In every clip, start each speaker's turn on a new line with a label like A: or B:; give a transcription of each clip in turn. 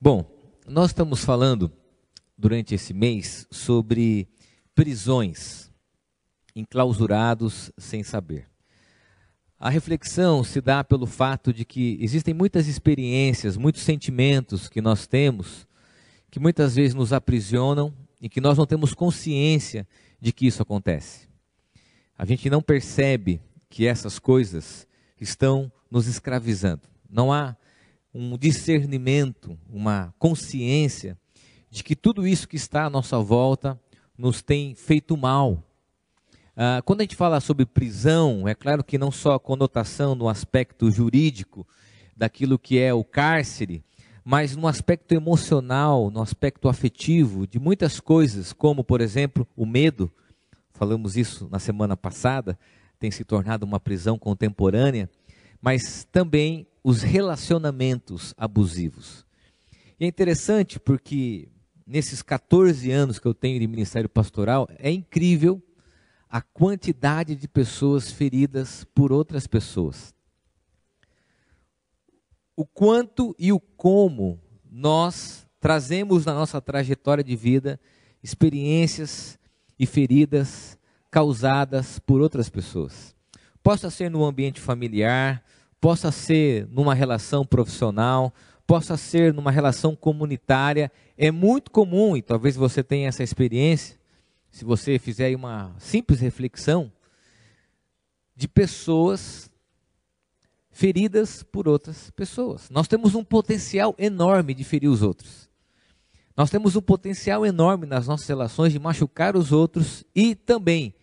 A: Bom, nós estamos falando durante esse mês sobre prisões, enclausurados sem saber. A reflexão se dá pelo fato de que existem muitas experiências, muitos sentimentos que nós temos que muitas vezes nos aprisionam e que nós não temos consciência de que isso acontece. A gente não percebe que essas coisas estão nos escravizando. Não há um discernimento, uma consciência de que tudo isso que está à nossa volta nos tem feito mal. Ah, quando a gente fala sobre prisão, é claro que não só a conotação no aspecto jurídico daquilo que é o cárcere, mas no aspecto emocional, no aspecto afetivo de muitas coisas, como por exemplo o medo. Falamos isso na semana passada, tem se tornado uma prisão contemporânea, mas também os relacionamentos abusivos. E é interessante porque nesses 14 anos que eu tenho de ministério pastoral, é incrível a quantidade de pessoas feridas por outras pessoas. O quanto e o como nós trazemos na nossa trajetória de vida experiências e feridas causadas por outras pessoas. Possa ser no ambiente familiar, possa ser numa relação profissional, possa ser numa relação comunitária. É muito comum, e talvez você tenha essa experiência, se você fizer uma simples reflexão, de pessoas feridas por outras pessoas. Nós temos um potencial enorme de ferir os outros. Nós temos um potencial enorme nas nossas relações de machucar os outros e também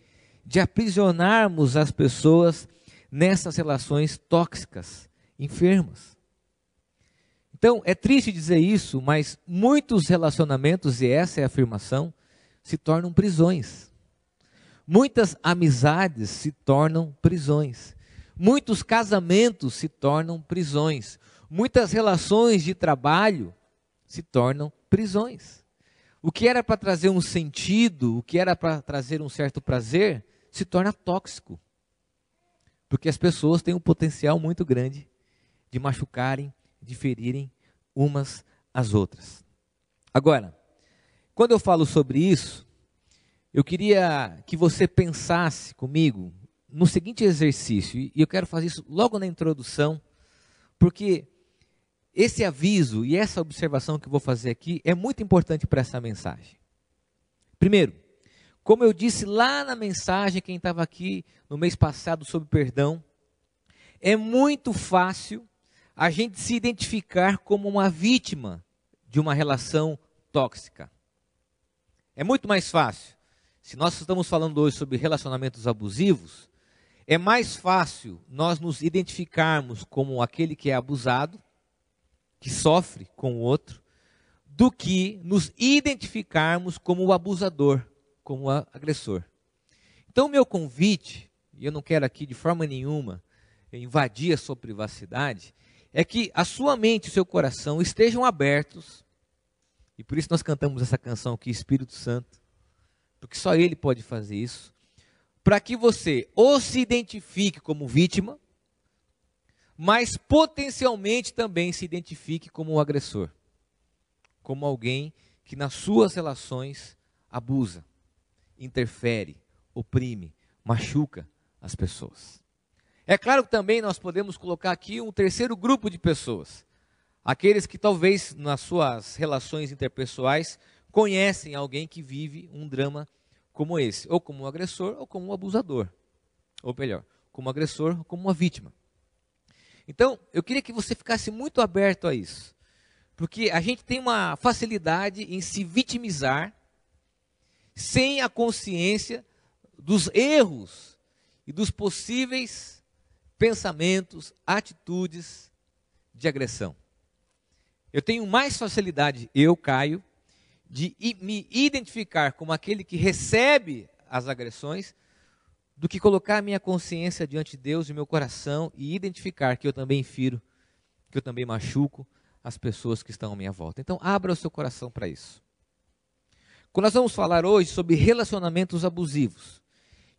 A: de aprisionarmos as pessoas nessas relações tóxicas, enfermas. Então, é triste dizer isso, mas muitos relacionamentos, e essa é a afirmação, se tornam prisões. Muitas amizades se tornam prisões. Muitos casamentos se tornam prisões. Muitas relações de trabalho se tornam prisões. O que era para trazer um sentido, o que era para trazer um certo prazer, se torna tóxico. Porque as pessoas têm um potencial muito grande de machucarem, de ferirem umas às outras. Agora, quando eu falo sobre isso, eu queria que você pensasse comigo no seguinte exercício, e eu quero fazer isso logo na introdução, porque esse aviso e essa observação que eu vou fazer aqui é muito importante para essa mensagem. Primeiro, como eu disse lá na mensagem, quem estava aqui no mês passado sobre perdão, é muito fácil a gente se identificar como uma vítima de uma relação tóxica. É muito mais fácil. Se nós estamos falando hoje sobre relacionamentos abusivos, é mais fácil nós nos identificarmos como aquele que é abusado, que sofre com o outro, do que nos identificarmos como o abusador como agressor. Então, meu convite, e eu não quero aqui de forma nenhuma invadir a sua privacidade, é que a sua mente e o seu coração estejam abertos, e por isso nós cantamos essa canção aqui, Espírito Santo, porque só Ele pode fazer isso, para que você ou se identifique como vítima, mas potencialmente também se identifique como o agressor, como alguém que nas suas relações abusa interfere, oprime, machuca as pessoas. É claro que também nós podemos colocar aqui um terceiro grupo de pessoas. Aqueles que talvez nas suas relações interpessoais conhecem alguém que vive um drama como esse, ou como um agressor ou como um abusador. Ou melhor, como um agressor ou como uma vítima. Então, eu queria que você ficasse muito aberto a isso. Porque a gente tem uma facilidade em se vitimizar sem a consciência dos erros e dos possíveis pensamentos, atitudes de agressão. Eu tenho mais facilidade, eu, Caio, de me identificar como aquele que recebe as agressões, do que colocar a minha consciência diante de Deus e meu coração e identificar que eu também firo, que eu também machuco as pessoas que estão à minha volta. Então, abra o seu coração para isso. Nós vamos falar hoje sobre relacionamentos abusivos.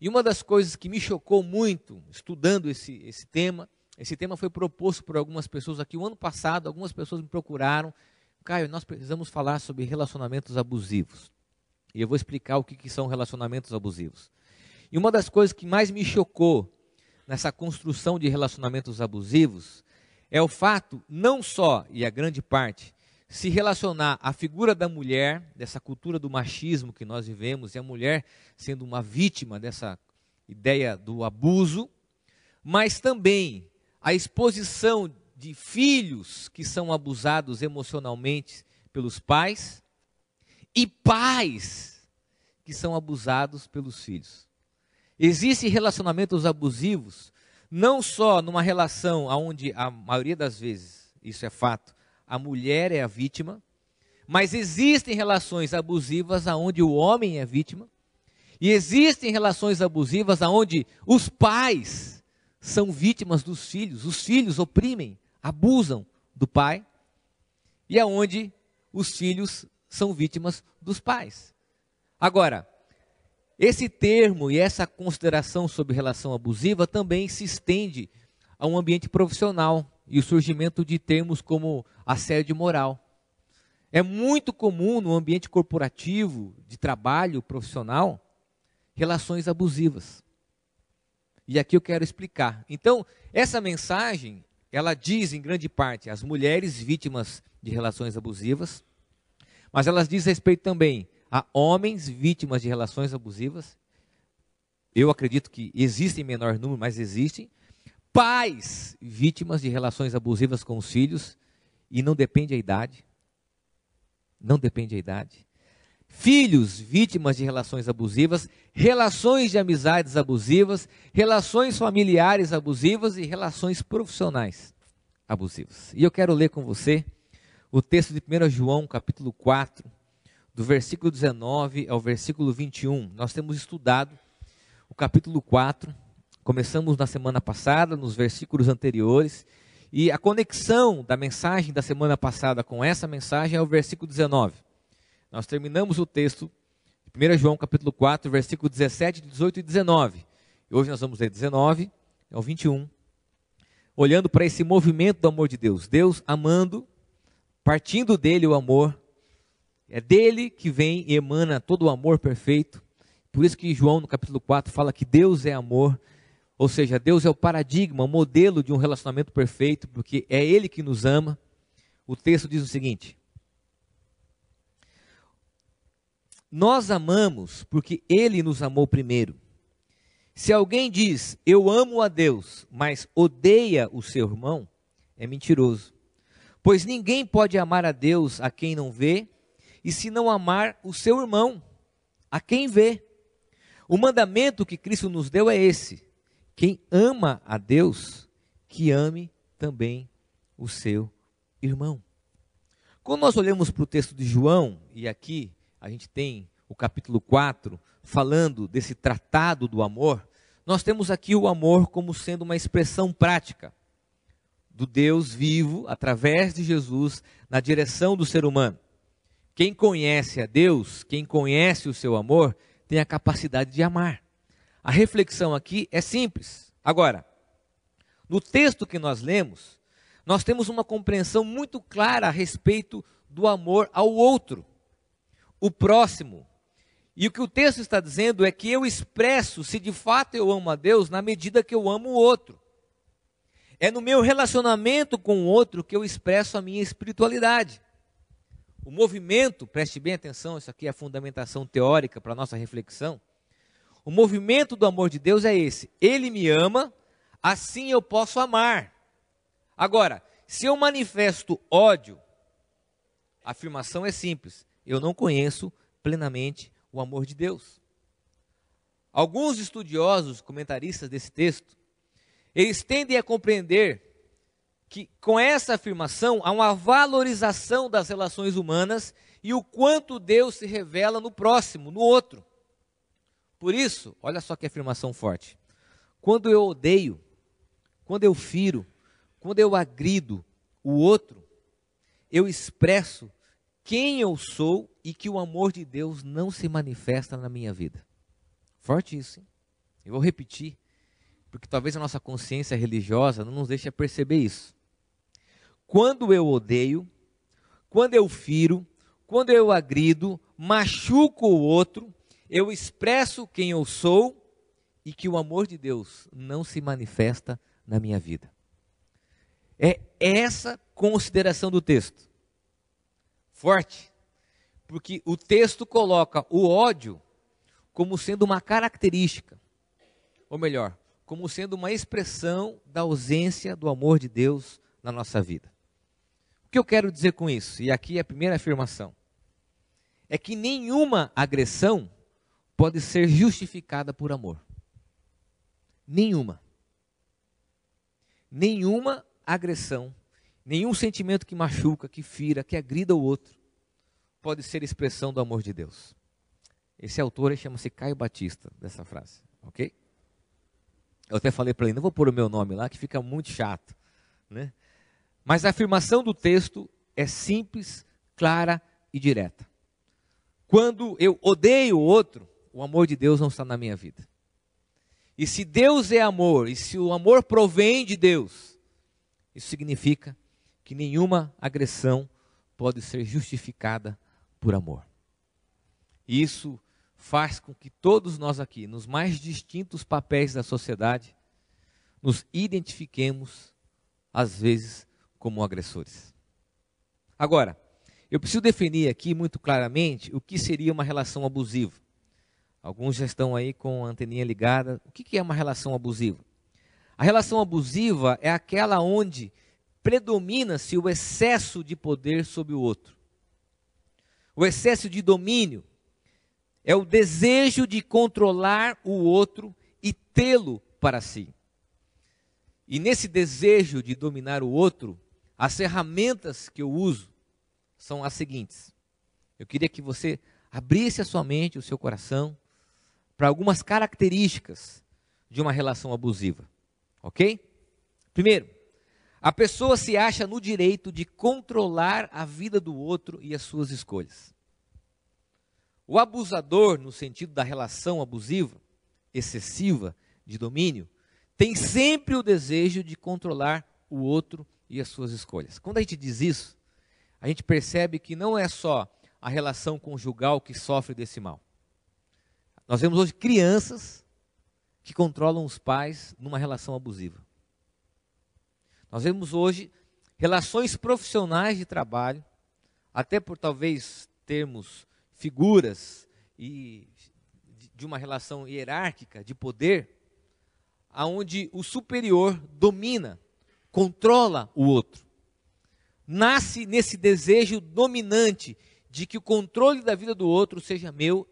A: E uma das coisas que me chocou muito estudando esse, esse tema, esse tema foi proposto por algumas pessoas aqui o ano passado, algumas pessoas me procuraram, Caio, nós precisamos falar sobre relacionamentos abusivos. E eu vou explicar o que, que são relacionamentos abusivos. E uma das coisas que mais me chocou nessa construção de relacionamentos abusivos é o fato, não só, e a grande parte, se relacionar à figura da mulher, dessa cultura do machismo que nós vivemos, e a mulher sendo uma vítima dessa ideia do abuso, mas também a exposição de filhos que são abusados emocionalmente pelos pais e pais que são abusados pelos filhos. Existem relacionamentos abusivos, não só numa relação onde a maioria das vezes, isso é fato, a mulher é a vítima, mas existem relações abusivas onde o homem é vítima, e existem relações abusivas onde os pais são vítimas dos filhos, os filhos oprimem, abusam do pai, e aonde os filhos são vítimas dos pais. Agora, esse termo e essa consideração sobre relação abusiva também se estende a um ambiente profissional e o surgimento de termos como assédio moral. É muito comum no ambiente corporativo, de trabalho profissional, relações abusivas. E aqui eu quero explicar. Então, essa mensagem, ela diz em grande parte às mulheres vítimas de relações abusivas, mas ela diz respeito também a homens vítimas de relações abusivas. Eu acredito que existem em menor número, mas existem. Pais vítimas de relações abusivas com os filhos, e não depende a idade. Não depende a idade. Filhos vítimas de relações abusivas, relações de amizades abusivas, relações familiares abusivas e relações profissionais abusivas. E eu quero ler com você o texto de 1 João, capítulo 4, do versículo 19 ao versículo 21. Nós temos estudado o capítulo 4, começamos na semana passada, nos versículos anteriores, e a conexão da mensagem da semana passada com essa mensagem é o versículo 19. Nós terminamos o texto de 1 João capítulo 4, versículo 17, 18 e 19. E hoje nós vamos ler 19 ao 21. Olhando para esse movimento do amor de Deus. Deus amando, partindo dele o amor, é dele que vem e emana todo o amor perfeito. Por isso que João, no capítulo 4, fala que Deus é amor. Ou seja, Deus é o paradigma, o modelo de um relacionamento perfeito, porque é Ele que nos ama. O texto diz o seguinte: Nós amamos porque Ele nos amou primeiro. Se alguém diz, eu amo a Deus, mas odeia o seu irmão, é mentiroso. Pois ninguém pode amar a Deus a quem não vê, e se não amar o seu irmão, a quem vê. O mandamento que Cristo nos deu é esse: quem ama a Deus, que ame também o seu irmão. Quando nós olhamos para o texto de João, e aqui a gente tem o capítulo 4 falando desse tratado do amor, nós temos aqui o amor como sendo uma expressão prática do Deus vivo através de Jesus na direção do ser humano. Quem conhece a Deus, quem conhece o seu amor, tem a capacidade de amar. A reflexão aqui é simples. Agora, no texto que nós lemos, nós temos uma compreensão muito clara a respeito do amor ao outro, o próximo. E o que o texto está dizendo é que eu expresso se de fato eu amo a Deus na medida que eu amo o outro. É no meu relacionamento com o outro que eu expresso a minha espiritualidade. O movimento, preste bem atenção, isso aqui é a fundamentação teórica para a nossa reflexão. O movimento do amor de Deus é esse: Ele me ama, assim eu posso amar. Agora, se eu manifesto ódio, a afirmação é simples: eu não conheço plenamente o amor de Deus. Alguns estudiosos, comentaristas desse texto, eles tendem a compreender que com essa afirmação há uma valorização das relações humanas e o quanto Deus se revela no próximo, no outro. Por isso, olha só que afirmação forte. Quando eu odeio, quando eu firo, quando eu agrido o outro, eu expresso quem eu sou e que o amor de Deus não se manifesta na minha vida. Forte isso, hein? Eu vou repetir, porque talvez a nossa consciência religiosa não nos deixe perceber isso. Quando eu odeio, quando eu firo, quando eu agrido, machuco o outro, eu expresso quem eu sou e que o amor de Deus não se manifesta na minha vida. É essa consideração do texto. Forte. Porque o texto coloca o ódio como sendo uma característica, ou melhor, como sendo uma expressão da ausência do amor de Deus na nossa vida. O que eu quero dizer com isso? E aqui é a primeira afirmação. É que nenhuma agressão pode ser justificada por amor. Nenhuma. Nenhuma agressão, nenhum sentimento que machuca, que fira, que agrida o outro, pode ser expressão do amor de Deus. Esse autor chama-se Caio Batista, dessa frase, ok? Eu até falei para ele, não vou pôr o meu nome lá, que fica muito chato, né? Mas a afirmação do texto é simples, clara e direta. Quando eu odeio o outro, o amor de Deus não está na minha vida. E se Deus é amor, e se o amor provém de Deus, isso significa que nenhuma agressão pode ser justificada por amor. E isso faz com que todos nós aqui, nos mais distintos papéis da sociedade, nos identifiquemos, às vezes, como agressores. Agora, eu preciso definir aqui muito claramente o que seria uma relação abusiva. Alguns já estão aí com a anteninha ligada. O que é uma relação abusiva? A relação abusiva é aquela onde predomina-se o excesso de poder sobre o outro. O excesso de domínio é o desejo de controlar o outro e tê-lo para si. E nesse desejo de dominar o outro, as ferramentas que eu uso são as seguintes. Eu queria que você abrisse a sua mente, o seu coração, para algumas características de uma relação abusiva. Ok? Primeiro, a pessoa se acha no direito de controlar a vida do outro e as suas escolhas. O abusador, no sentido da relação abusiva, excessiva, de domínio, tem sempre o desejo de controlar o outro e as suas escolhas. Quando a gente diz isso, a gente percebe que não é só a relação conjugal que sofre desse mal. Nós vemos hoje crianças que controlam os pais numa relação abusiva. Nós vemos hoje relações profissionais de trabalho, até por talvez termos figuras e de uma relação hierárquica de poder, aonde o superior domina controla o outro. Nasce nesse desejo dominante de que o controle da vida do outro seja meu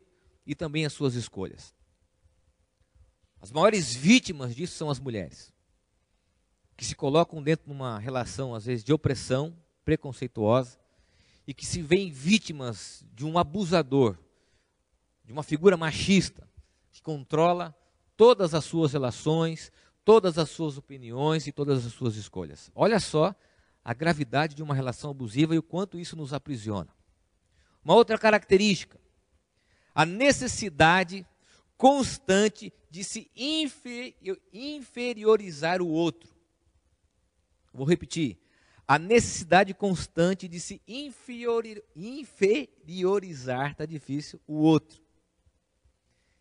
A: e também as suas escolhas. As maiores vítimas disso são as mulheres, que se colocam dentro de uma relação, às vezes, de opressão preconceituosa e que se veem vítimas de um abusador, de uma figura machista, que controla todas as suas relações, todas as suas opiniões e todas as suas escolhas. Olha só a gravidade de uma relação abusiva e o quanto isso nos aprisiona. Uma outra característica, a necessidade constante de se inferiorizar o outro. Vou repetir. A necessidade constante de se inferiorizar, está difícil, o outro.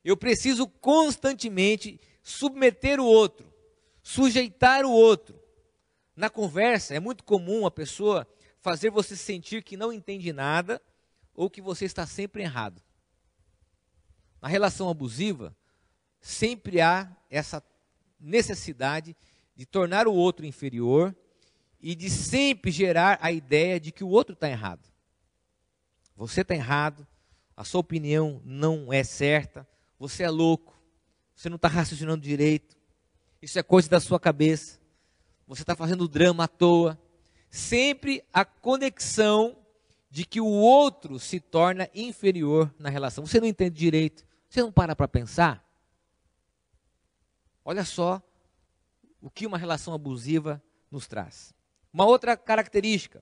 A: Eu preciso constantemente submeter o outro, sujeitar o outro. Na conversa, é muito comum a pessoa fazer você sentir que não entende nada ou que você está sempre errado. Na relação abusiva, sempre há essa necessidade de tornar o outro inferior e de sempre gerar a ideia de que o outro está errado. Você está errado, a sua opinião não é certa, você é louco, você não está raciocinando direito, isso é coisa da sua cabeça. Você está fazendo drama à toa. Sempre a conexão de que o outro se torna inferior na relação. Você não entende direito. Você não para para pensar? Olha só o que uma relação abusiva nos traz. Uma outra característica: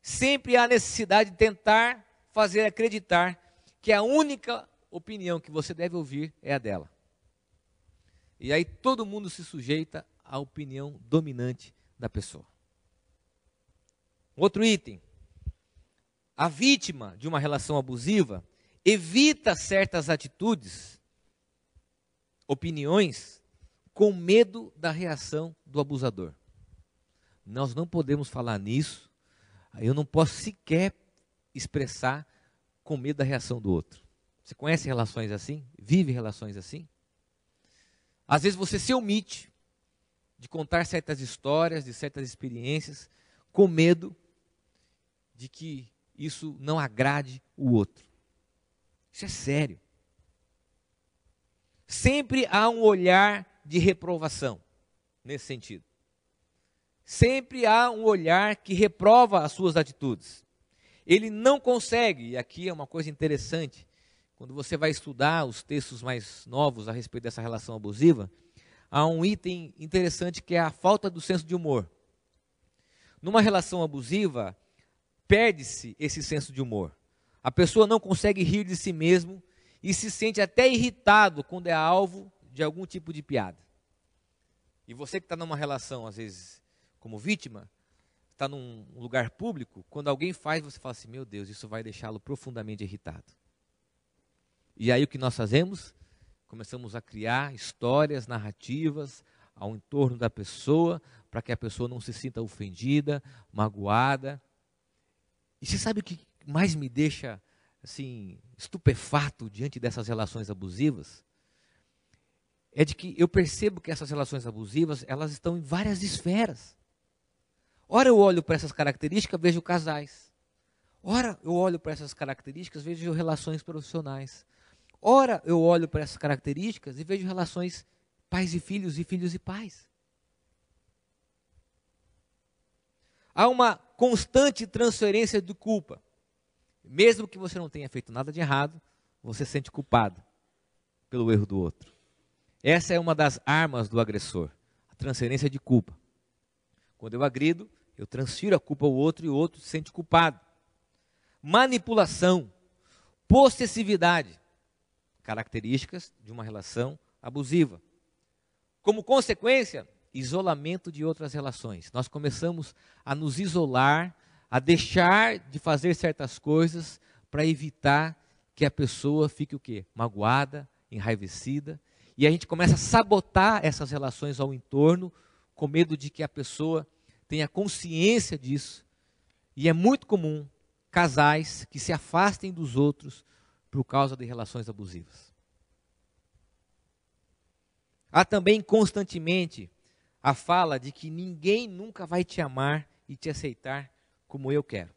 A: sempre há necessidade de tentar fazer acreditar que a única opinião que você deve ouvir é a dela. E aí todo mundo se sujeita à opinião dominante da pessoa. Outro item. a vítima de uma relação abusiva evita certas atitudes, opiniões, com medo da reação do abusador. Nós não podemos falar nisso, eu não posso sequer expressar com medo da reação do outro. Você conhece relações assim? Vive relações assim? Às vezes você se omite de contar certas histórias, de certas experiências, com medo de que isso não agrade o outro. Isso é sério. Sempre há um olhar de reprovação nesse sentido. Sempre há um olhar que reprova as suas atitudes. Ele não consegue, e aqui é uma coisa interessante, quando você vai estudar os textos mais novos a respeito dessa relação abusiva, há um item interessante que é a falta do senso de humor. Numa relação abusiva, perde-se esse senso de humor. A pessoa não consegue rir de si mesmo e se sente até irritado quando é alvo de algum tipo de piada. E você que está numa relação, às vezes, como vítima, está num lugar público, quando alguém faz, você fala assim: meu Deus, isso vai deixá-lo profundamente irritado. E aí o que nós fazemos? Começamos a criar histórias, narrativas ao entorno da pessoa, para que a pessoa não se sinta ofendida, magoada, e você sabe o que mais me deixa assim estupefato diante dessas relações abusivas? É de que eu percebo que essas relações abusivas, elas estão em várias esferas. Ora eu olho para essas características, vejo casais. Ora eu olho para essas características, vejo relações profissionais. Ora eu olho para essas características e vejo relações pais e filhos e filhos e pais. Há uma constante transferência de culpa. Mesmo que você não tenha feito nada de errado, você se sente culpado pelo erro do outro. Essa é uma das armas do agressor, a transferência de culpa. Quando eu agrido, eu transfiro a culpa ao outro e o outro se sente culpado. Manipulação, possessividade, características de uma relação abusiva. Como consequência, isolamento de outras relações. Nós começamos a nos isolar, a deixar de fazer certas coisas para evitar que a pessoa fique o quê? Magoada, enraivecida, e a gente começa a sabotar essas relações ao entorno com medo de que a pessoa tenha consciência disso. E é muito comum casais que se afastem dos outros por causa de relações abusivas. Há também constantemente a fala de que ninguém nunca vai te amar e te aceitar como eu quero.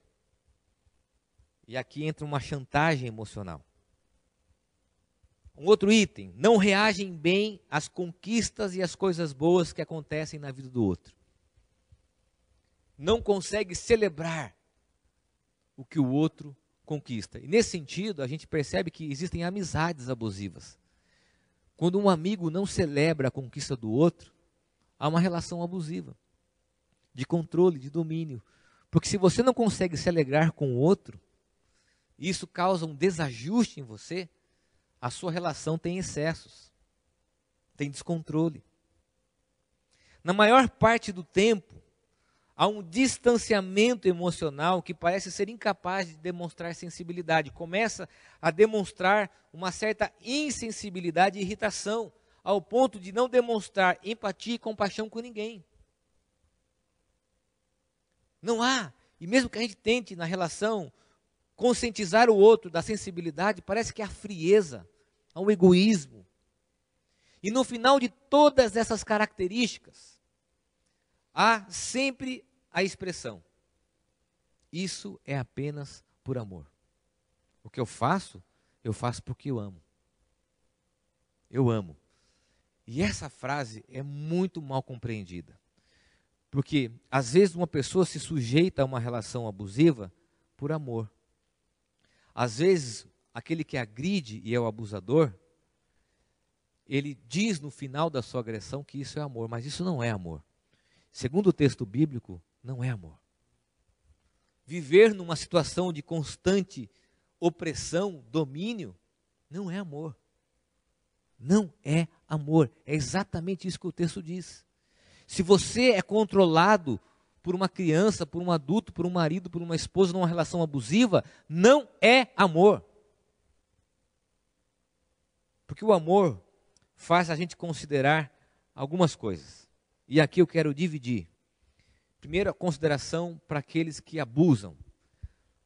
A: E aqui entra uma chantagem emocional. Um outro item: não reagem bem às conquistas e às coisas boas que acontecem na vida do outro. Não consegue celebrar o que o outro conquista. E nesse sentido, a gente percebe que existem amizades abusivas. Quando um amigo não celebra a conquista do outro, há uma relação abusiva, de controle, de domínio. Porque se você não consegue se alegrar com o outro, isso causa um desajuste em você, a sua relação tem excessos, tem descontrole. Na maior parte do tempo, há um distanciamento emocional que parece ser incapaz de demonstrar sensibilidade. Começa a demonstrar uma certa insensibilidade e irritação ao ponto de não demonstrar empatia e compaixão com ninguém. Não há, e mesmo que a gente tente na relação conscientizar o outro da sensibilidade, parece que há frieza, há um egoísmo. E no final de todas essas características, há sempre a expressão: Isso é apenas por amor. O que eu faço, eu faço porque eu amo. Eu amo. E essa frase é muito mal compreendida. Porque, às vezes, uma pessoa se sujeita a uma relação abusiva por amor. Às vezes, aquele que agride e é o abusador, ele diz no final da sua agressão que isso é amor, mas isso não é amor. Segundo o texto bíblico, não é amor. Viver numa situação de constante opressão, domínio, não é amor não é amor. É exatamente isso que o texto diz. Se você é controlado por uma criança, por um adulto, por um marido, por uma esposa numa relação abusiva, não é amor. Porque o amor faz a gente considerar algumas coisas. E aqui eu quero dividir. Primeiro, a consideração para aqueles que abusam,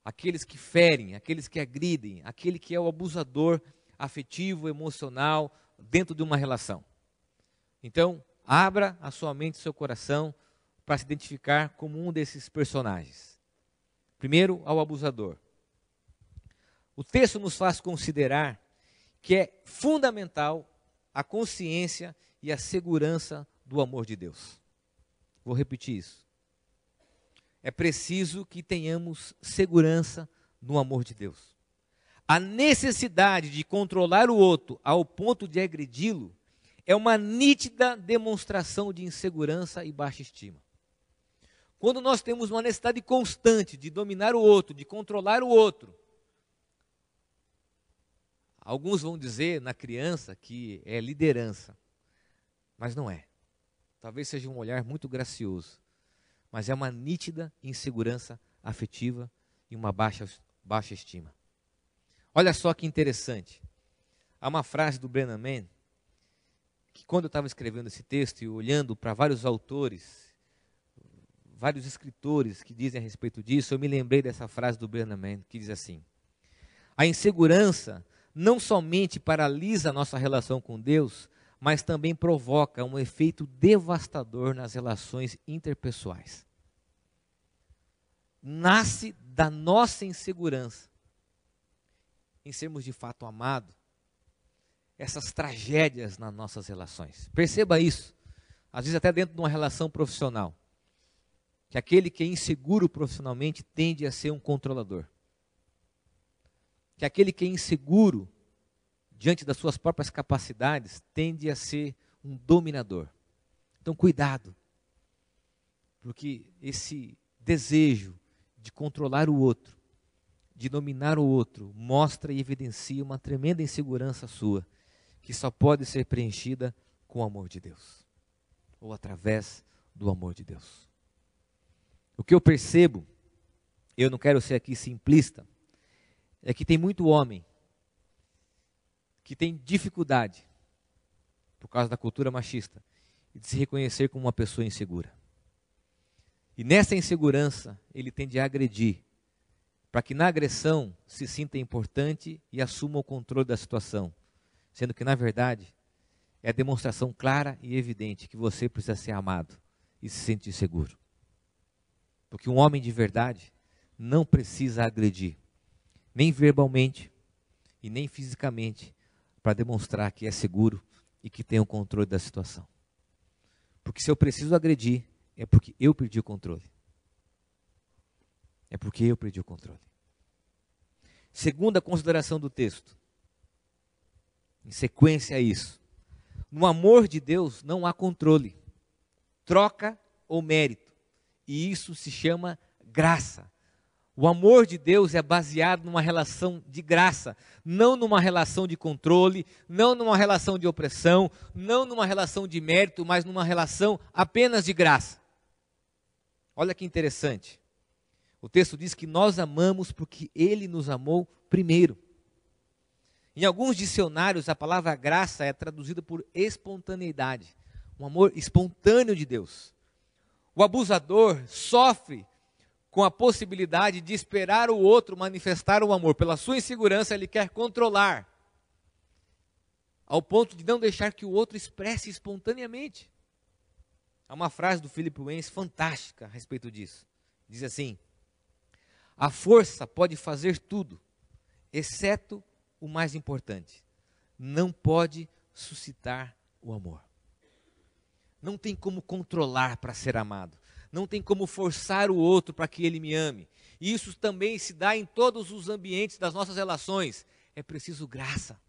A: aqueles que ferem, aqueles que agridem, aquele que é o abusador afetivo, emocional dentro de uma relação. Então, abra a sua mente e seu coração para se identificar como um desses personagens. Primeiro, ao abusador. O texto nos faz considerar que é fundamental a consciência e a segurança do amor de Deus. Vou repetir isso. É preciso que tenhamos segurança no amor de Deus. A necessidade de controlar o outro ao ponto de agredi-lo é uma nítida demonstração de insegurança e baixa estima. Quando nós temos uma necessidade constante de dominar o outro, de controlar o outro, alguns vão dizer na criança que é liderança, mas não é. Talvez seja um olhar muito gracioso, mas é uma nítida insegurança afetiva e uma baixa, baixa estima. Olha só que interessante. Há uma frase do Brennan Mann que quando eu estava escrevendo esse texto e olhando para vários autores vários escritores que dizem a respeito disso, eu me lembrei dessa frase do Bernard Mann, que diz assim: A insegurança não somente paralisa a nossa relação com Deus, mas também provoca um efeito devastador nas relações interpessoais. Nasce da nossa insegurança em sermos de fato amados, essas tragédias nas nossas relações. Perceba isso, às vezes até dentro de uma relação profissional que aquele que é inseguro profissionalmente tende a ser um controlador. Que aquele que é inseguro diante das suas próprias capacidades tende a ser um dominador. Então, cuidado, porque esse desejo de controlar o outro, de dominar o outro, mostra e evidencia uma tremenda insegurança sua, que só pode ser preenchida com o amor de Deus, ou através do amor de Deus. O que eu percebo, eu não quero ser aqui simplista, é que tem muito homem que tem dificuldade, por causa da cultura machista, de se reconhecer como uma pessoa insegura. E nessa insegurança, ele tende a agredir, para que na agressão se sinta importante e assuma o controle da situação, sendo que, na verdade, é a demonstração clara e evidente que você precisa ser amado e se sentir seguro. Porque um homem de verdade não precisa agredir, nem verbalmente e nem fisicamente, para demonstrar que é seguro e que tem o controle da situação. Porque se eu preciso agredir, é porque eu perdi o controle. É porque eu perdi o controle. Segunda consideração do texto. Em sequência a isso. No amor de Deus não há controle, troca ou mérito. E isso se chama graça. O amor de Deus é baseado numa relação de graça, não numa relação de controle, não numa relação de opressão, não numa relação de mérito, mas numa relação apenas de graça. Olha que interessante. O texto diz que nós amamos porque ele nos amou primeiro. Em alguns dicionários, a palavra graça é traduzida por espontaneidade, um amor espontâneo de Deus. O abusador sofre com a possibilidade de esperar o outro manifestar o amor. Pela sua insegurança, ele quer controlar, ao ponto de não deixar que o outro expresse espontaneamente. Há uma frase do Philip Waynes fantástica a respeito disso. Diz assim: A força pode fazer tudo, exceto o mais importante: não pode suscitar o amor. Não tem como controlar para ser amado. Não tem como forçar o outro para que ele me ame. E isso também se dá em todos os ambientes das nossas relações. É preciso graça.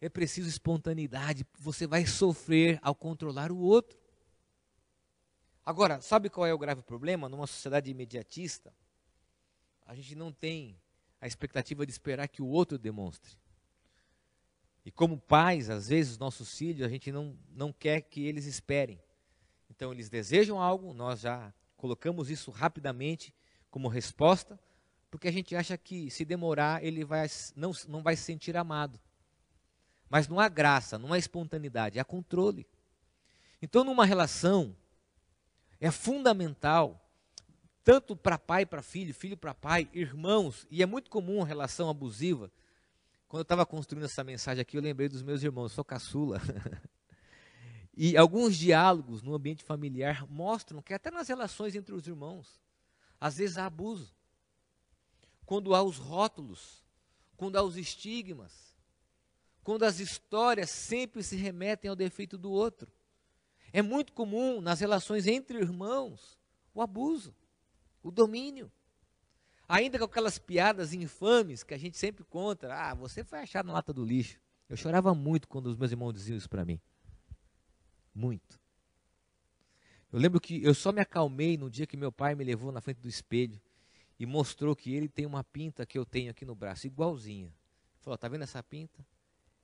A: É preciso espontaneidade. Você vai sofrer ao controlar o outro. Agora, sabe qual é o grave problema? Numa sociedade imediatista, a gente não tem a expectativa de esperar que o outro demonstre. E como pais, às vezes, nossos filhos, a gente não, não quer que eles esperem. Então, eles desejam algo, nós já colocamos isso rapidamente como resposta, porque a gente acha que se demorar ele vai, não, não vai se sentir amado. Mas não há graça, não há espontaneidade, há controle. Então, numa relação, é fundamental, tanto para pai para filho, filho para pai, irmãos, e é muito comum relação abusiva. Quando eu estava construindo essa mensagem aqui, eu lembrei dos meus irmãos, sou caçula. e alguns diálogos no ambiente familiar mostram que até nas relações entre os irmãos, às vezes há abuso. Quando há os rótulos, quando há os estigmas, quando as histórias sempre se remetem ao defeito do outro. É muito comum nas relações entre irmãos o abuso, o domínio. Ainda com aquelas piadas infames que a gente sempre conta. Ah, você foi achado na lata do lixo. Eu chorava muito quando os meus irmãos diziam isso para mim. Muito. Eu lembro que eu só me acalmei no dia que meu pai me levou na frente do espelho e mostrou que ele tem uma pinta que eu tenho aqui no braço, igualzinha. Falou: tá vendo essa pinta?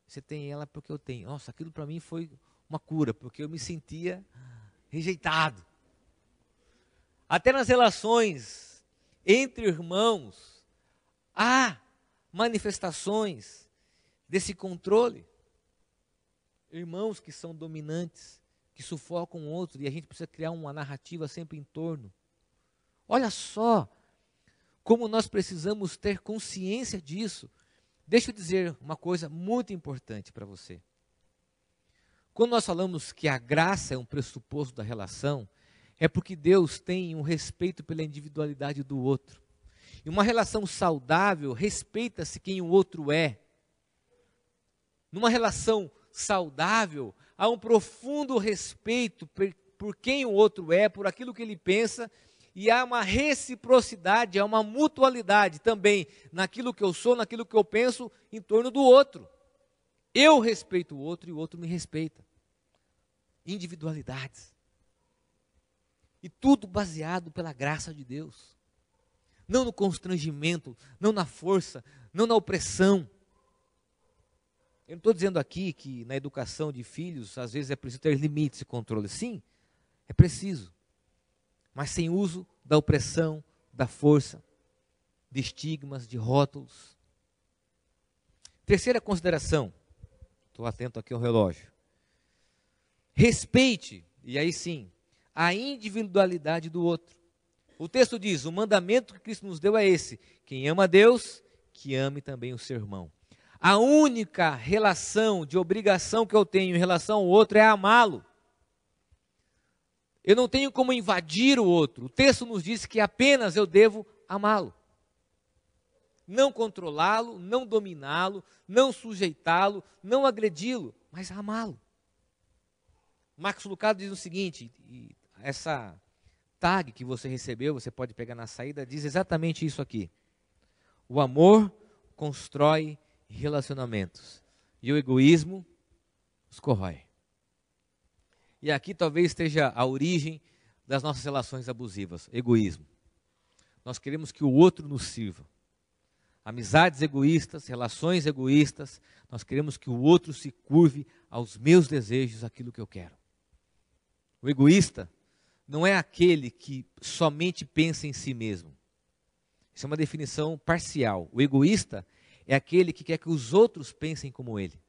A: Você tem ela porque eu tenho. Nossa, aquilo para mim foi uma cura, porque eu me sentia rejeitado. Até nas relações entre irmãos, há manifestações desse controle. Irmãos que são dominantes, que sufocam o outro, e a gente precisa criar uma narrativa sempre em torno. Olha só como nós precisamos ter consciência disso. Deixa eu dizer uma coisa muito importante para você. Quando nós falamos que a graça é um pressuposto da relação, é porque Deus tem um respeito pela individualidade do outro. E uma relação saudável respeita-se quem o outro é. Numa relação saudável, há um profundo respeito por, por quem o outro é, por aquilo que ele pensa, e há uma reciprocidade, há uma mutualidade também naquilo que eu sou, naquilo que eu penso em torno do outro. Eu respeito o outro e o outro me respeita individualidades. E tudo baseado pela graça de Deus. Não no constrangimento, não na força, não na opressão. Eu não estou dizendo aqui que na educação de filhos, às vezes é preciso ter limites e controle. Sim, é preciso. Mas sem uso da opressão, da força, de estigmas, de rótulos. Terceira consideração. Estou atento aqui ao relógio. Respeite, e aí sim, a individualidade do outro. O texto diz: o mandamento que Cristo nos deu é esse: quem ama a Deus, que ame também o seu irmão. A única relação de obrigação que eu tenho em relação ao outro é amá-lo. Eu não tenho como invadir o outro. O texto nos diz que apenas eu devo amá-lo. Não controlá-lo, não dominá-lo, não sujeitá-lo, não agredi-lo, mas amá-lo. Marcos Lucado diz o seguinte, essa tag que você recebeu, você pode pegar na saída, diz exatamente isso aqui. O amor constrói relacionamentos e o egoísmo os corrói. E aqui talvez esteja a origem das nossas relações abusivas, egoísmo. Nós queremos que o outro nos sirva. Amizades egoístas, relações egoístas, nós queremos que o outro se curve aos meus desejos, aquilo que eu quero. O egoísta não é aquele que somente pensa em si mesmo. Isso é uma definição parcial. O egoísta é aquele que quer que os outros pensem como ele.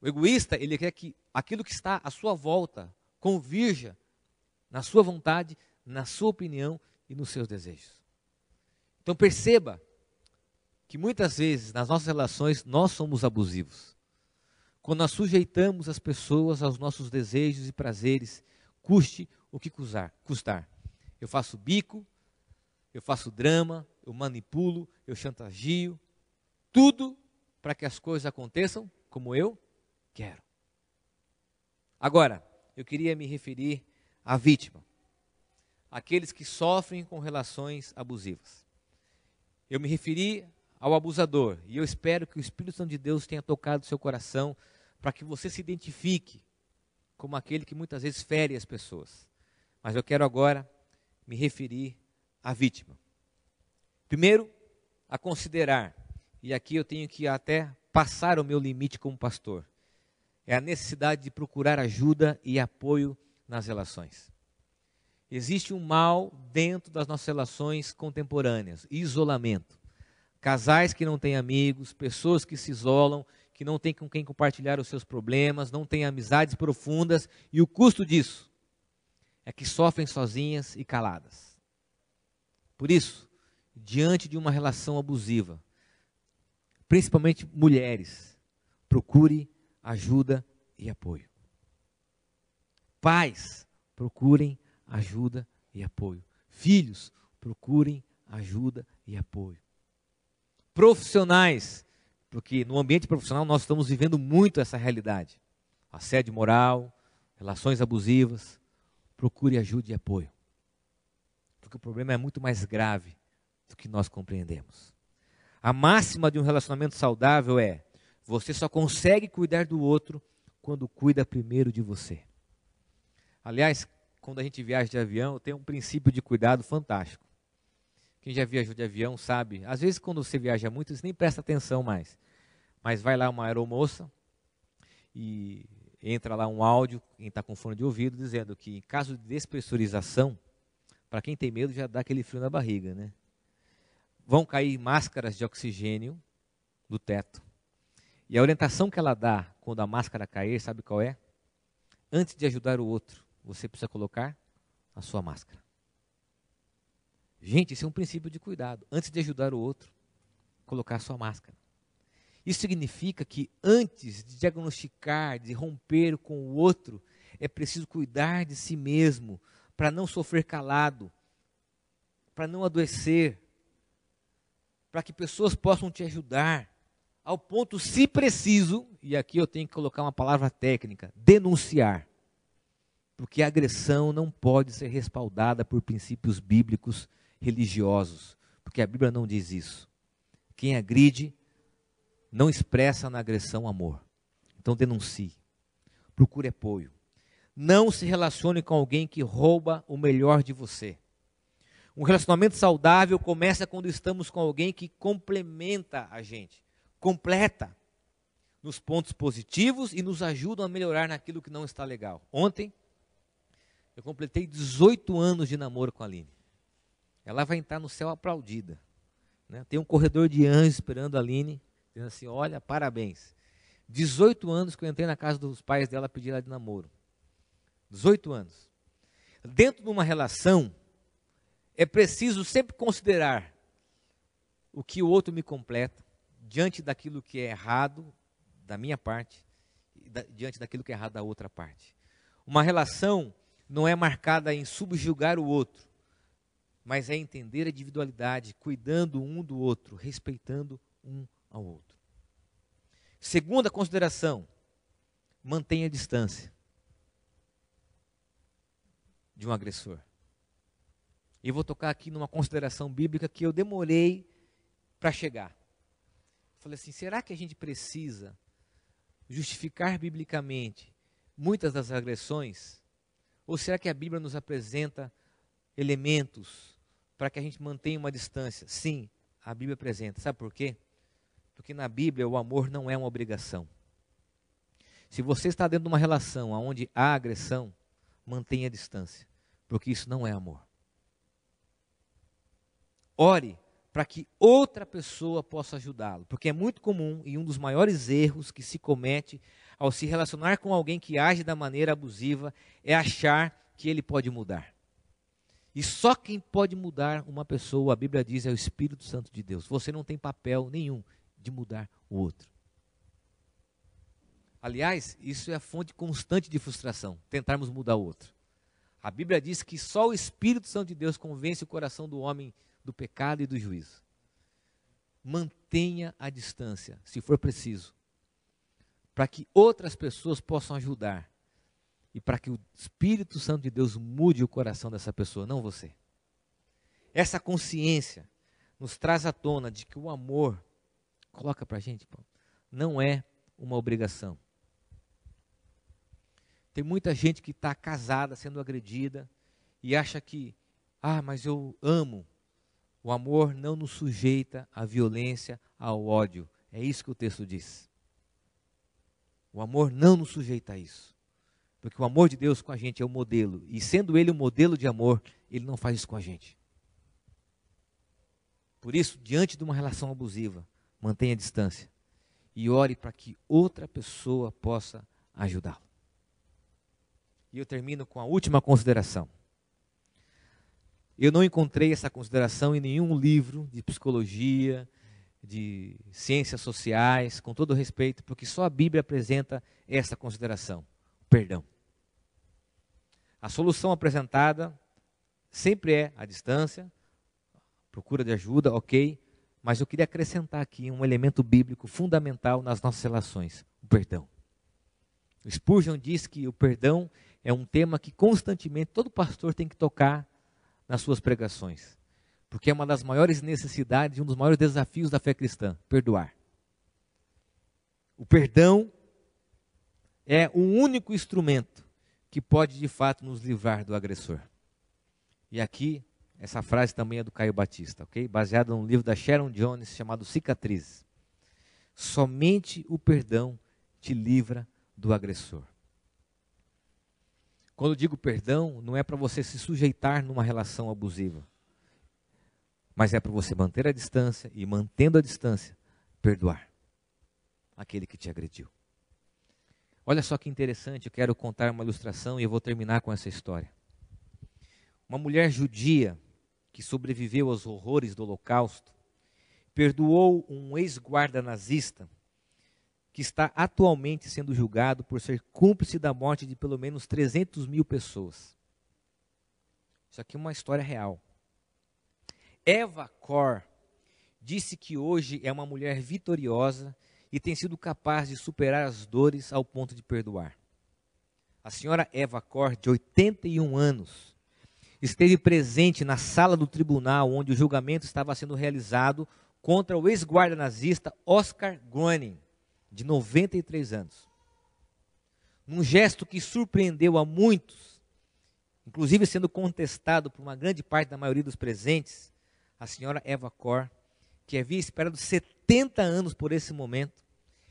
A: O egoísta, ele quer que aquilo que está à sua volta convirja na sua vontade, na sua opinião e nos seus desejos. Então perceba que muitas vezes nas nossas relações nós somos abusivos. Quando nós sujeitamos as pessoas aos nossos desejos e prazeres, custe o que custar. Eu faço bico, eu faço drama, eu manipulo, eu chantagio, tudo para que as coisas aconteçam como eu quero. Agora, eu queria me referir à vítima, aqueles que sofrem com relações abusivas. Eu me referi ao abusador e eu espero que o Espírito Santo de Deus tenha tocado seu coração para que você se identifique como aquele que muitas vezes fere as pessoas. Mas eu quero agora me referir à vítima. Primeiro, a considerar, e aqui eu tenho que até passar o meu limite como pastor, é a necessidade de procurar ajuda e apoio nas relações. Existe um mal dentro das nossas relações contemporâneas, isolamento. Casais que não têm amigos, pessoas que se isolam, que não têm com quem compartilhar os seus problemas, não têm amizades profundas, e o custo disso é que sofrem sozinhas e caladas. Por isso, diante de uma relação abusiva, principalmente mulheres, procure ajuda e apoio. Pais, procurem ajuda e apoio. Filhos, procurem ajuda e apoio. Profissionais, porque no ambiente profissional nós estamos vivendo muito essa realidade. Assédio moral, relações abusivas. Procure ajuda e apoio. Porque o problema é muito mais grave do que nós compreendemos. A máxima de um relacionamento saudável é: você só consegue cuidar do outro quando cuida primeiro de você. Aliás, quando a gente viaja de avião, tem um princípio de cuidado fantástico. Quem já viajou de avião sabe, às vezes quando você viaja muito, você nem presta atenção mais. Mas vai lá uma aeromoça e entra lá um áudio, quem está com fone de ouvido, dizendo que em caso de despressurização, para quem tem medo já dá aquele frio na barriga, né? Vão cair máscaras de oxigênio do teto. E a orientação que ela dá quando a máscara cair, sabe qual é? Antes de ajudar o outro, você precisa colocar a sua máscara. Gente, isso é um princípio de cuidado. Antes de ajudar o outro, colocar sua máscara. Isso significa que antes de diagnosticar, de romper com o outro, é preciso cuidar de si mesmo, para não sofrer calado, para não adoecer, para que pessoas possam te ajudar, ao ponto, se preciso, e aqui eu tenho que colocar uma palavra técnica, denunciar. Porque a agressão não pode ser respaldada por princípios bíblicos religiosos, porque a Bíblia não diz isso. Quem agride não expressa na agressão amor. Então denuncie. Procure apoio. Não se relacione com alguém que rouba o melhor de você. Um relacionamento saudável começa quando estamos com alguém que complementa a gente, completa nos pontos positivos e nos ajuda a melhorar naquilo que não está legal. Ontem, eu completei 18 anos de namoro com a Aline. Ela vai entrar no céu aplaudida. Né? Tem um corredor de anjos esperando a Aline, dizendo assim: Olha, parabéns. 18 anos que eu entrei na casa dos pais dela pedir ela de namoro. 18 anos. Dentro de uma relação, é preciso sempre considerar o que o outro me completa, diante daquilo que é errado da minha parte, da, diante daquilo que é errado da outra parte. Uma relação não é marcada em subjugar o outro, mas é entender a individualidade, cuidando um do outro, respeitando um ao outro. Segunda consideração, mantenha a distância de um agressor. E vou tocar aqui numa consideração bíblica que eu demorei para chegar. Falei assim: será que a gente precisa justificar biblicamente muitas das agressões ou será que a Bíblia nos apresenta elementos para que a gente mantenha uma distância? Sim, a Bíblia apresenta. Sabe por quê? Porque na Bíblia o amor não é uma obrigação. Se você está dentro de uma relação onde há agressão, mantenha a distância, porque isso não é amor. Ore para que outra pessoa possa ajudá-lo, porque é muito comum e um dos maiores erros que se comete ao se relacionar com alguém que age da maneira abusiva é achar que ele pode mudar. E só quem pode mudar uma pessoa, a Bíblia diz, é o Espírito Santo de Deus. Você não tem papel nenhum de mudar o outro. Aliás, isso é a fonte constante de frustração, tentarmos mudar o outro. A Bíblia diz que só o Espírito Santo de Deus convence o coração do homem do pecado e do juízo. Mantenha a distância, se for preciso para que outras pessoas possam ajudar e para que o Espírito Santo de Deus mude o coração dessa pessoa, não você. Essa consciência nos traz à tona de que o amor, coloca para a gente, não é uma obrigação. Tem muita gente que está casada sendo agredida e acha que, ah, mas eu amo. O amor não nos sujeita à violência, ao ódio. É isso que o texto diz. O amor não nos sujeita a isso. Porque o amor de Deus com a gente é o modelo. E sendo Ele o modelo de amor, Ele não faz isso com a gente. Por isso, diante de uma relação abusiva, mantenha a distância. E ore para que outra pessoa possa ajudá-lo. E eu termino com a última consideração. Eu não encontrei essa consideração em nenhum livro de psicologia, de ciências sociais, com todo respeito, porque só a Bíblia apresenta essa consideração: perdão. A solução apresentada sempre é a distância, procura de ajuda, ok, mas eu queria acrescentar aqui um elemento bíblico fundamental nas nossas relações: o perdão. O Spurgeon diz que o perdão é um tema que constantemente todo pastor tem que tocar nas suas pregações. Porque é uma das maiores necessidades, um dos maiores desafios da fé cristã: perdoar. O perdão é o único instrumento que pode de fato nos livrar do agressor. E aqui, essa frase também é do Caio Batista, ok? Baseada num livro da Sharon Jones chamado Cicatrizes. Somente o perdão te livra do agressor. Quando eu digo perdão, não é para você se sujeitar numa relação abusiva mas é para você manter a distância e, mantendo a distância, perdoar aquele que te agrediu. Olha só que interessante, eu quero contar uma ilustração e eu vou terminar com essa história. Uma mulher judia que sobreviveu aos horrores do Holocausto perdoou um ex-guarda nazista que está atualmente sendo julgado por ser cúmplice da morte de pelo menos 300 mil pessoas. Isso aqui é uma história real. Eva Cor disse que hoje é uma mulher vitoriosa e tem sido capaz de superar as dores ao ponto de perdoar. A senhora Eva Cor, de 81 anos, esteve presente na sala do tribunal onde o julgamento estava sendo realizado contra o ex-guarda nazista Oscar Groening, de 93 anos. Num gesto que surpreendeu a muitos, inclusive sendo contestado por uma grande parte da maioria dos presentes, a senhora Eva Cor, que havia esperado 70 anos por esse momento,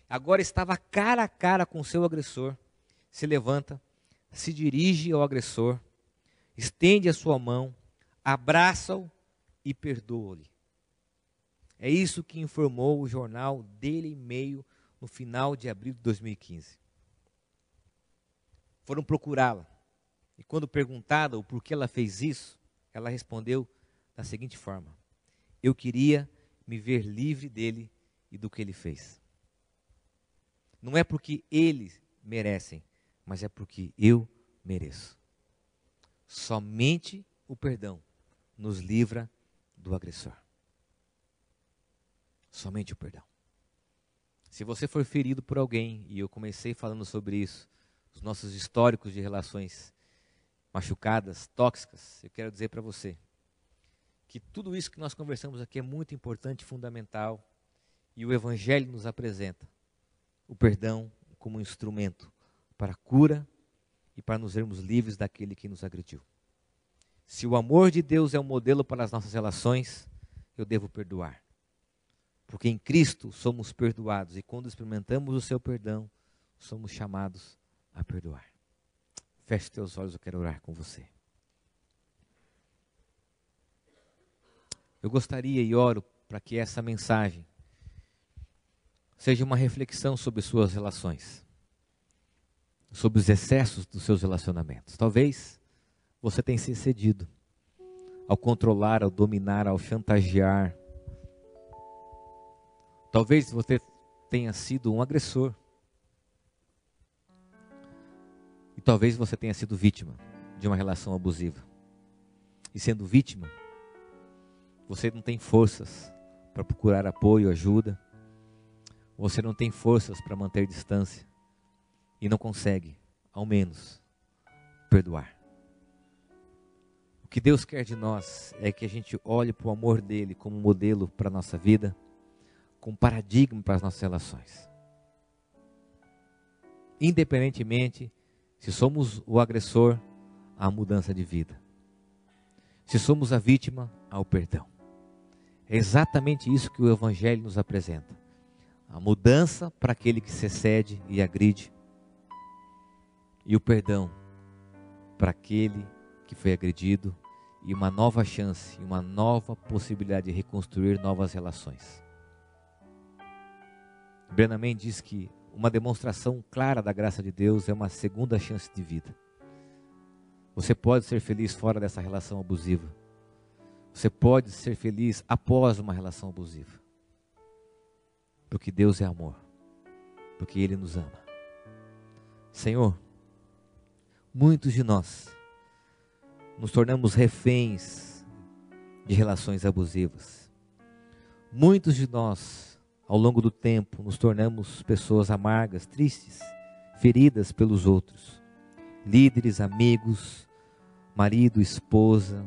A: agora estava cara a cara com seu agressor, se levanta, se dirige ao agressor, estende a sua mão, abraça-o e perdoa-lhe. É isso que informou o jornal Daily Mail no final de abril de 2015. Foram procurá-la. E quando perguntada o porquê ela fez isso, ela respondeu da seguinte forma: Eu queria me ver livre dele e do que ele fez. Não é porque eles merecem, mas é porque eu mereço. Somente o perdão nos livra do agressor. Somente o perdão. Se você for ferido por alguém, e eu comecei falando sobre isso, os nossos históricos de relações machucadas, tóxicas, eu quero dizer para você: que tudo isso que nós conversamos aqui é muito importante fundamental e o Evangelho nos apresenta o perdão como um instrumento para a cura e para nos vermos livres daquele que nos agrediu. Se o amor de Deus é um modelo para as nossas relações, eu devo perdoar. Porque em Cristo somos perdoados e quando experimentamos o seu perdão, somos chamados a perdoar. Feche teus olhos, eu quero orar com você. Eu gostaria e oro para que essa mensagem seja uma reflexão sobre suas relações, sobre os excessos dos seus relacionamentos. Talvez você tenha se excedido ao controlar, ao dominar, ao chantagear. Talvez você tenha sido um agressor. E talvez você tenha sido vítima de uma relação abusiva. E sendo vítima, você não tem forças para procurar apoio, ajuda. Você não tem forças para manter distância. E não consegue, ao menos, perdoar. O que Deus quer de nós é que a gente olhe para o amor dele como modelo para a nossa vida, como paradigma para as nossas relações. Independentemente se somos o agressor, há mudança de vida. Se somos a vítima, há o perdão. É exatamente isso que o Evangelho nos apresenta. A mudança para aquele que se excede e agride. e o perdão para aquele que foi agredido e uma nova chance, uma nova possibilidade de reconstruir novas relações. Brennan diz que uma demonstração clara da graça de Deus é uma segunda chance de vida. Você pode ser feliz fora dessa relação abusiva. Você pode ser feliz após uma relação abusiva. Porque Deus é amor. Porque Ele nos ama. Senhor, muitos de nós nos tornamos reféns de relações abusivas. Muitos de nós, ao longo do tempo, nos tornamos pessoas amargas, tristes, feridas pelos outros. Líderes, amigos, marido, esposa,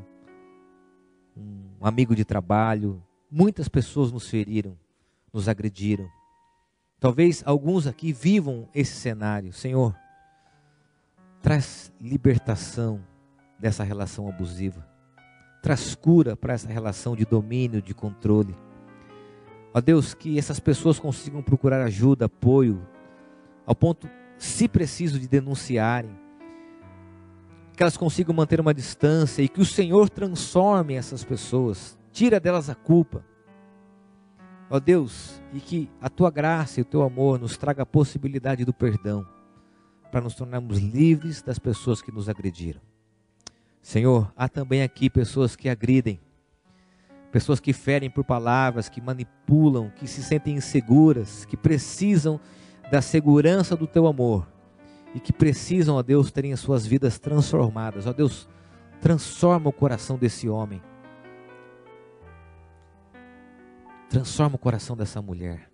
A: um amigo de trabalho. Muitas pessoas nos feriram, nos agrediram. Talvez alguns aqui vivam esse cenário. Senhor, traz libertação dessa relação abusiva. Traz cura para essa relação de domínio, de controle. Ó Deus, que essas pessoas consigam procurar ajuda, apoio, ao ponto, se preciso, de denunciarem. Que elas consigam manter uma distância e que o Senhor transforme essas pessoas, tira delas a culpa. Ó Deus, e que a tua graça e o teu amor nos traga a possibilidade do perdão para nos tornarmos livres das pessoas que nos agrediram. Senhor, há também aqui pessoas que agridem, pessoas que ferem por palavras, que manipulam, que se sentem inseguras, que precisam da segurança do teu amor e que precisam, ó Deus, terem as suas vidas transformadas. Ó Deus, transforma o coração desse homem. Transforma o coração dessa mulher.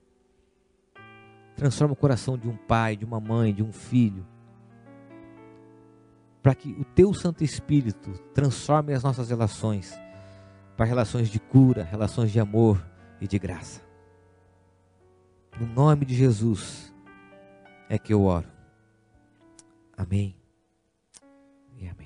A: Transforma o coração de um pai, de uma mãe, de um filho. Para que o teu Santo Espírito transforme as nossas relações para relações de cura, relações de amor e de graça. No nome de Jesus é que eu oro. Amém.